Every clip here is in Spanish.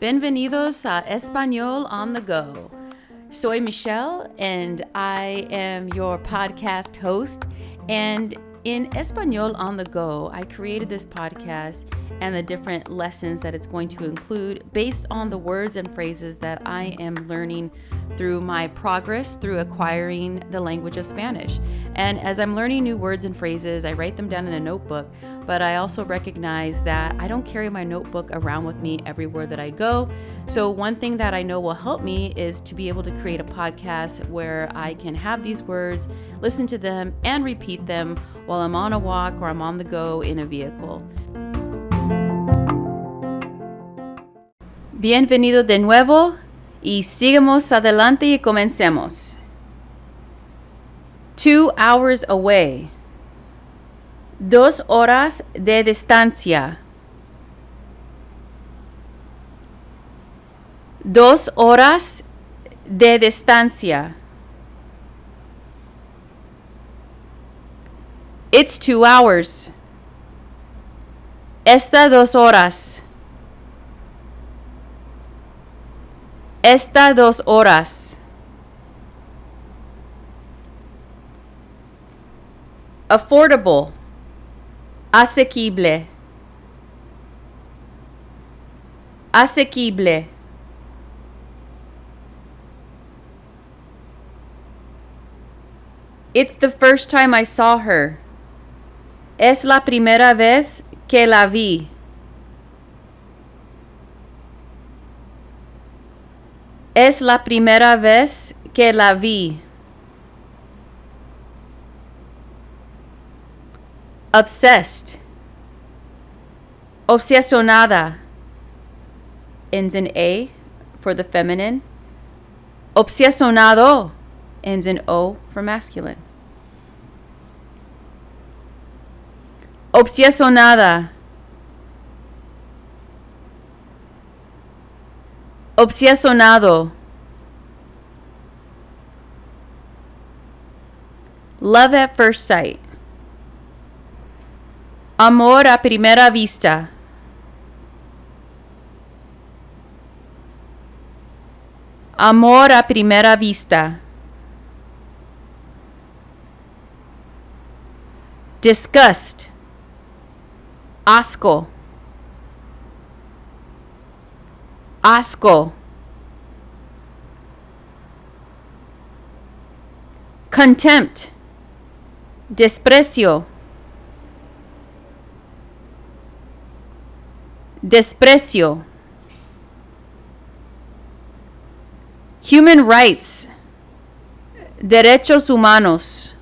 Bienvenidos a Español on the Go. Soy Michelle and I am your podcast host. And in Espanol on the Go, I created this podcast and the different lessons that it's going to include based on the words and phrases that I am learning through my progress through acquiring the language of Spanish. And as I'm learning new words and phrases, I write them down in a notebook, but I also recognize that I don't carry my notebook around with me everywhere that I go. So, one thing that I know will help me is to be able to create a podcast where I can have these words, listen to them, and repeat them while I'm on a walk or I'm on the go in a vehicle. Bienvenido de nuevo y sigamos adelante y comencemos. Two hours away. Dos horas de distancia. Dos horas de distancia. It's two hours. Esta dos horas. Esta dos horas. Affordable. Asequible. Asequible. It's the first time I saw her. Es la primera vez que la vi. Es la primera vez que la vi. Obsessed. Obsesionada. Ends in A for the feminine. Obsesionado ends in O for masculine. Obsesionada. Obsesionado. Love at first sight. Amor a primera vista. Amor a primera vista. Disgust. Asco. Asco. Contempt. Desprecio. Desprecio. Human rights. Derechos humanos.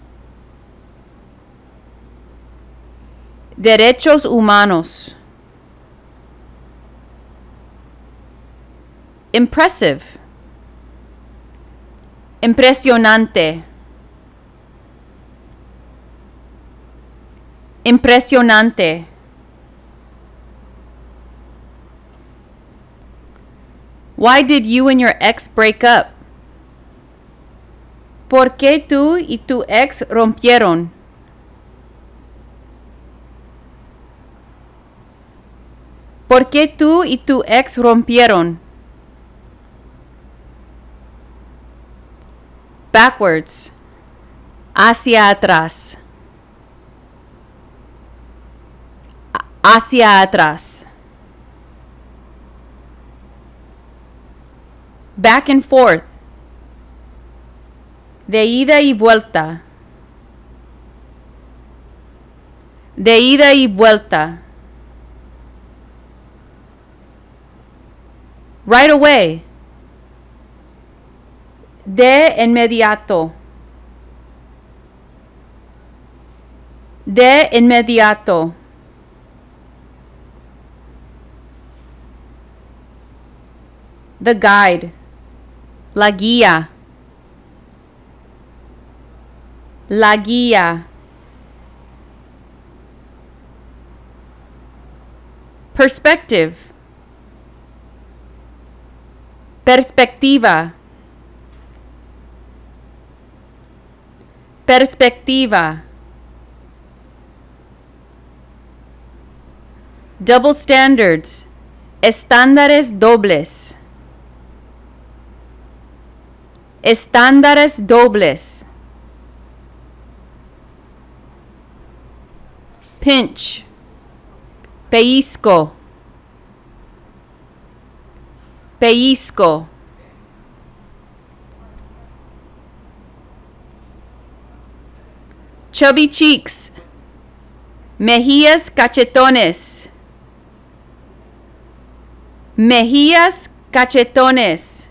Derechos humanos. Impressive. Impresionante. Impresionante. Why did you and your ex break up? ¿Por qué tú y tu ex rompieron? ¿Por qué tú y tu ex rompieron? Backwards. Hacia atrás. Hacia atrás. Back and forth. De ida y vuelta. De ida y vuelta. Right away. De inmediato. De inmediato. The guide. La guía. La guía. Perspective. Perspectiva. Perspectiva. Double standards. Estándares dobles. Estándares dobles. Pinch. Pellizco. Pellizco. Chubby cheeks. Mejillas cachetones. Mejillas cachetones.